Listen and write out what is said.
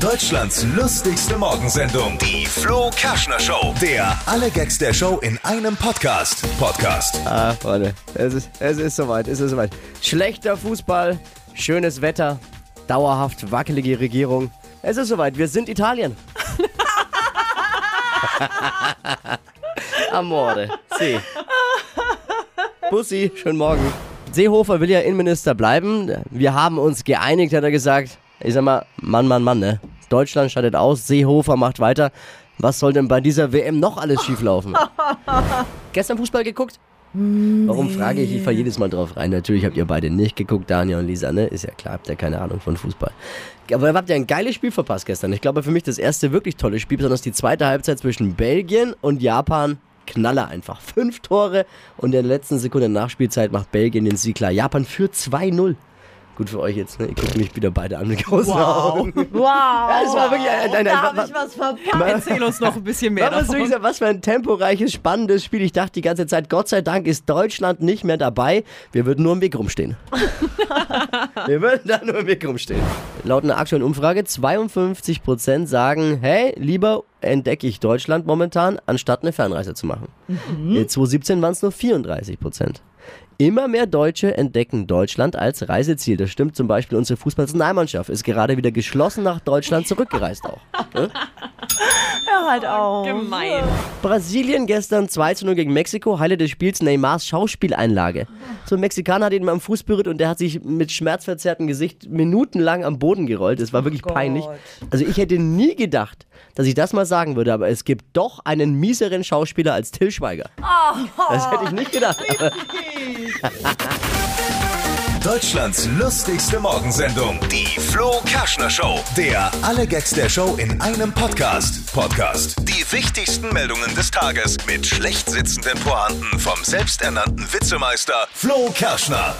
Deutschlands lustigste Morgensendung, die Flo Kerschner Show. Der alle Gags der Show in einem Podcast. Podcast. Ah, Freunde, es ist, es ist soweit, es ist soweit. Schlechter Fußball, schönes Wetter, dauerhaft wackelige Regierung. Es ist soweit, wir sind Italien. Amore, si. Bussi, schönen Morgen. Seehofer will ja Innenminister bleiben. Wir haben uns geeinigt, hat er gesagt. Ich sag mal, Mann, Mann, Mann, ne? Deutschland scheidet aus, Seehofer macht weiter. Was soll denn bei dieser WM noch alles schieflaufen? Gestern Fußball geguckt? Warum frage ich? Ich fahre jedes Mal drauf rein. Natürlich habt ihr beide nicht geguckt, Daniel und Lisa, ne? Ist ja klar, habt ihr keine Ahnung von Fußball. Aber habt ihr ein geiles Spiel verpasst gestern. Ich glaube für mich das erste wirklich tolle Spiel, besonders die zweite Halbzeit zwischen Belgien und Japan. Knaller einfach. Fünf Tore und in der letzten Sekunde Nachspielzeit macht Belgien den Sieg klar. Japan führt 2-0. Gut für euch jetzt, ne? Ihr guckt mich wieder beide an mit großen Augen. Wow. Ja, das war wirklich ein, ein, ein, da habe ich was verpasst. Erzähl uns noch ein bisschen mehr davon. was, was für ein temporeiches, spannendes Spiel. Ich dachte die ganze Zeit, Gott sei Dank ist Deutschland nicht mehr dabei. Wir würden nur im Weg rumstehen. Wir würden da nur im Weg rumstehen. Laut einer aktuellen Umfrage, 52% sagen, hey, lieber entdecke ich Deutschland momentan, anstatt eine Fernreise zu machen. In 2017 waren es nur 34%. Immer mehr Deutsche entdecken Deutschland als Reiseziel. Das stimmt zum Beispiel unsere Fußballnationalmannschaft ist gerade wieder geschlossen nach Deutschland zurückgereist auch. Hör halt auf. Gemein. Brasilien gestern 2 zu 0 gegen Mexiko. Highlight des Spiels Neymars Schauspieleinlage. So ein Mexikaner hat ihn mal am Fuß berührt und der hat sich mit schmerzverzerrtem Gesicht minutenlang am Boden gerollt. Das war wirklich peinlich. Also ich hätte nie gedacht, dass ich das mal sagen würde, aber es gibt doch einen mieseren Schauspieler als Till Schweiger. Das hätte ich nicht gedacht. Deutschlands lustigste Morgensendung, die Flo Kerschner Show. Der alle Gags der Show in einem Podcast. Podcast. Die wichtigsten Meldungen des Tages mit schlecht sitzenden Pointen vom selbsternannten Witzemeister Flo Kerschner.